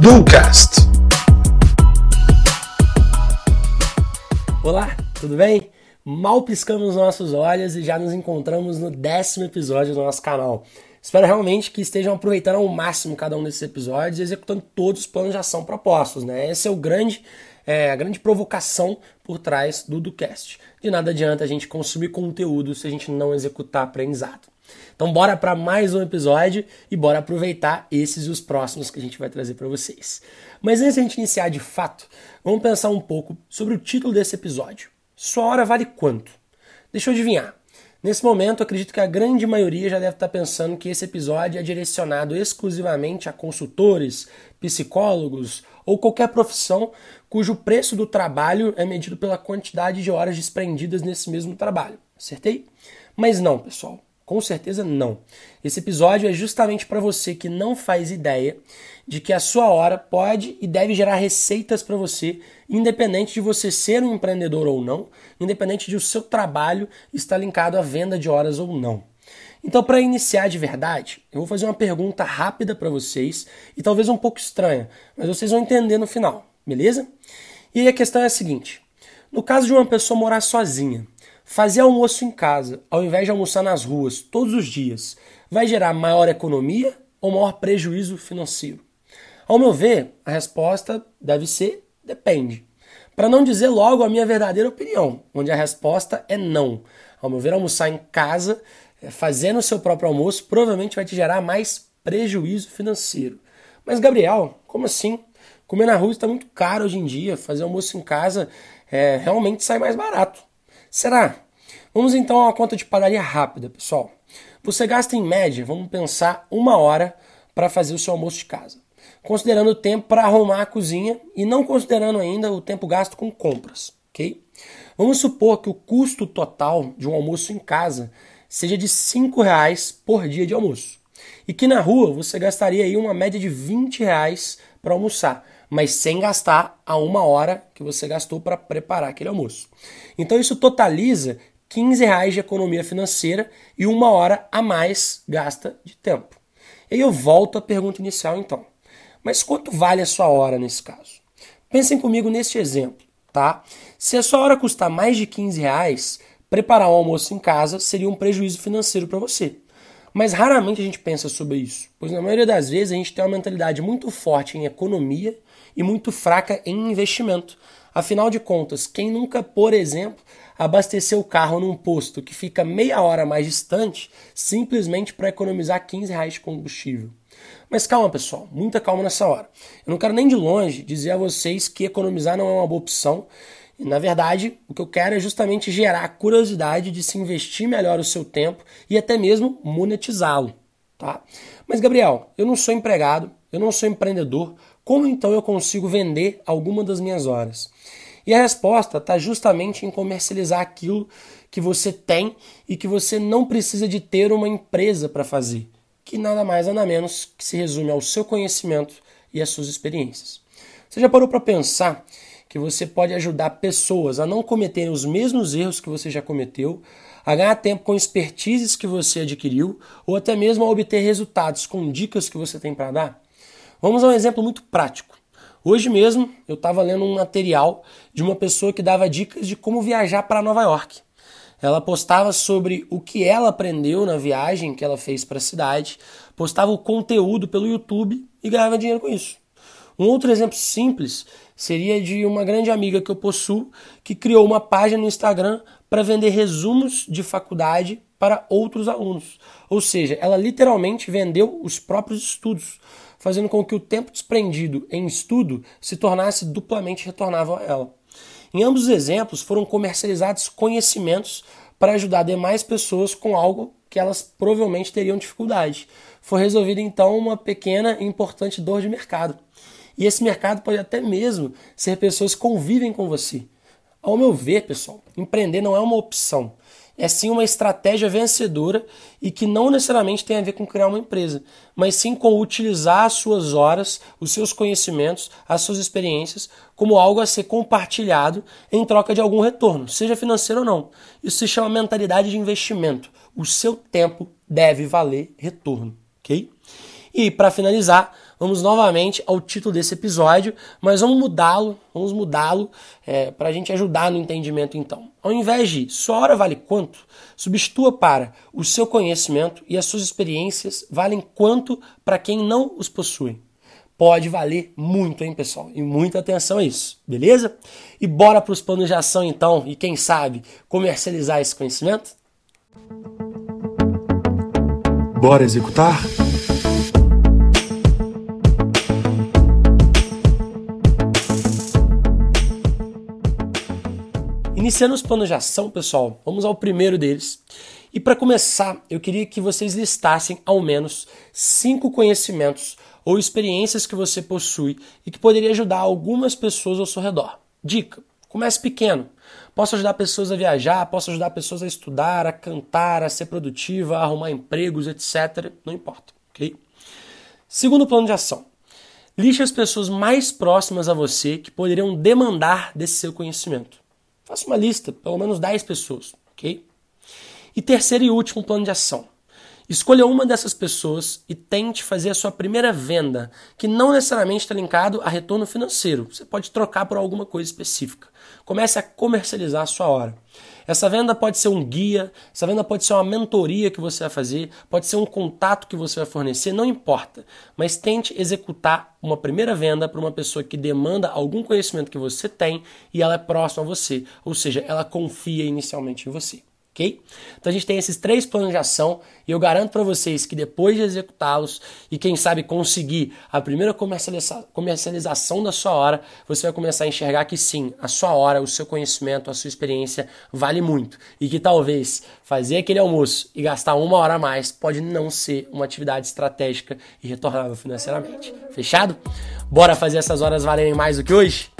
Ducast. Olá, tudo bem? Mal piscamos nossos olhos e já nos encontramos no décimo episódio do nosso canal. Espero realmente que estejam aproveitando ao máximo cada um desses episódios e executando todos os planos de ação propostos. Né? Esse é o grande, é, a grande provocação por trás do Ducast. De nada adianta a gente consumir conteúdo se a gente não executar aprendizado. Então bora para mais um episódio e bora aproveitar esses e os próximos que a gente vai trazer para vocês. Mas antes de a gente iniciar de fato, vamos pensar um pouco sobre o título desse episódio. Sua hora vale quanto? Deixa eu adivinhar. Nesse momento, acredito que a grande maioria já deve estar pensando que esse episódio é direcionado exclusivamente a consultores, psicólogos ou qualquer profissão cujo preço do trabalho é medido pela quantidade de horas desprendidas nesse mesmo trabalho. Acertei? Mas não, pessoal. Com certeza não. Esse episódio é justamente para você que não faz ideia de que a sua hora pode e deve gerar receitas para você, independente de você ser um empreendedor ou não, independente de o seu trabalho estar linkado à venda de horas ou não. Então, para iniciar de verdade, eu vou fazer uma pergunta rápida para vocês e talvez um pouco estranha, mas vocês vão entender no final, beleza? E aí a questão é a seguinte: no caso de uma pessoa morar sozinha, Fazer almoço em casa, ao invés de almoçar nas ruas todos os dias, vai gerar maior economia ou maior prejuízo financeiro? Ao meu ver, a resposta deve ser depende. Para não dizer logo a minha verdadeira opinião, onde a resposta é não. Ao meu ver, almoçar em casa, eh, fazendo o seu próprio almoço, provavelmente vai te gerar mais prejuízo financeiro. Mas, Gabriel, como assim? Comer na rua está muito caro hoje em dia, fazer almoço em casa é, realmente sai mais barato. Será? Vamos então a uma conta de padaria rápida, pessoal. Você gasta em média, vamos pensar, uma hora para fazer o seu almoço de casa. Considerando o tempo para arrumar a cozinha e não considerando ainda o tempo gasto com compras, ok? Vamos supor que o custo total de um almoço em casa seja de R$ reais por dia de almoço. E que na rua você gastaria aí uma média de R$ reais para almoçar mas sem gastar a uma hora que você gastou para preparar aquele almoço. Então isso totaliza 15 reais de economia financeira e uma hora a mais gasta de tempo. E aí eu volto à pergunta inicial então. Mas quanto vale a sua hora nesse caso? Pensem comigo neste exemplo, tá? Se a sua hora custar mais de 15 reais, preparar um almoço em casa seria um prejuízo financeiro para você. Mas raramente a gente pensa sobre isso, pois na maioria das vezes a gente tem uma mentalidade muito forte em economia e muito fraca em investimento. Afinal de contas, quem nunca, por exemplo, abasteceu o carro num posto que fica meia hora mais distante simplesmente para economizar 15 reais de combustível? Mas calma, pessoal, muita calma nessa hora. Eu não quero nem de longe dizer a vocês que economizar não é uma boa opção. Na verdade, o que eu quero é justamente gerar a curiosidade de se investir melhor o seu tempo e até mesmo monetizá-lo. Tá? Mas, Gabriel, eu não sou empregado, eu não sou empreendedor, como então eu consigo vender alguma das minhas horas? E a resposta está justamente em comercializar aquilo que você tem e que você não precisa de ter uma empresa para fazer, que nada mais nada menos que se resume ao seu conhecimento e às suas experiências. Você já parou para pensar que você pode ajudar pessoas a não cometerem os mesmos erros que você já cometeu, a ganhar tempo com expertises que você adquiriu ou até mesmo a obter resultados com dicas que você tem para dar? Vamos a um exemplo muito prático. Hoje mesmo eu estava lendo um material de uma pessoa que dava dicas de como viajar para Nova York. Ela postava sobre o que ela aprendeu na viagem que ela fez para a cidade, postava o conteúdo pelo YouTube e ganhava dinheiro com isso. Um outro exemplo simples seria de uma grande amiga que eu possuo que criou uma página no Instagram para vender resumos de faculdade para outros alunos. Ou seja, ela literalmente vendeu os próprios estudos fazendo com que o tempo desprendido em estudo se tornasse duplamente retornável a ela. Em ambos os exemplos foram comercializados conhecimentos para ajudar demais pessoas com algo que elas provavelmente teriam dificuldade. Foi resolvida então uma pequena e importante dor de mercado. E esse mercado pode até mesmo ser pessoas que convivem com você. Ao meu ver, pessoal, empreender não é uma opção é sim uma estratégia vencedora e que não necessariamente tem a ver com criar uma empresa, mas sim com utilizar as suas horas, os seus conhecimentos, as suas experiências como algo a ser compartilhado em troca de algum retorno, seja financeiro ou não. Isso se chama mentalidade de investimento, o seu tempo deve valer retorno, ok? E para finalizar, vamos novamente ao título desse episódio, mas vamos mudá-lo, vamos mudá-lo é, para a gente ajudar no entendimento então. Ao invés de sua hora vale quanto, substitua para o seu conhecimento e as suas experiências valem quanto para quem não os possui. Pode valer muito, hein, pessoal? E muita atenção a isso, beleza? E bora para os planos de ação então, e quem sabe comercializar esse conhecimento? Bora executar? Iniciando os planos de ação, pessoal, vamos ao primeiro deles. E para começar, eu queria que vocês listassem ao menos cinco conhecimentos ou experiências que você possui e que poderia ajudar algumas pessoas ao seu redor. Dica: comece pequeno. Posso ajudar pessoas a viajar, posso ajudar pessoas a estudar, a cantar, a ser produtiva, a arrumar empregos, etc. Não importa, ok? Segundo plano de ação. Liste as pessoas mais próximas a você que poderiam demandar desse seu conhecimento. Faça uma lista, pelo menos 10 pessoas, ok? E terceiro e último plano de ação. Escolha uma dessas pessoas e tente fazer a sua primeira venda, que não necessariamente está linkado a retorno financeiro. Você pode trocar por alguma coisa específica. Comece a comercializar a sua hora. Essa venda pode ser um guia, essa venda pode ser uma mentoria que você vai fazer, pode ser um contato que você vai fornecer, não importa. Mas tente executar uma primeira venda para uma pessoa que demanda algum conhecimento que você tem e ela é próxima a você, ou seja, ela confia inicialmente em você ok? Então a gente tem esses três planos de ação e eu garanto para vocês que depois de executá-los e quem sabe conseguir a primeira comercializa comercialização da sua hora, você vai começar a enxergar que sim, a sua hora, o seu conhecimento, a sua experiência vale muito e que talvez fazer aquele almoço e gastar uma hora a mais pode não ser uma atividade estratégica e retornável financeiramente. Fechado? Bora fazer essas horas valerem mais do que hoje?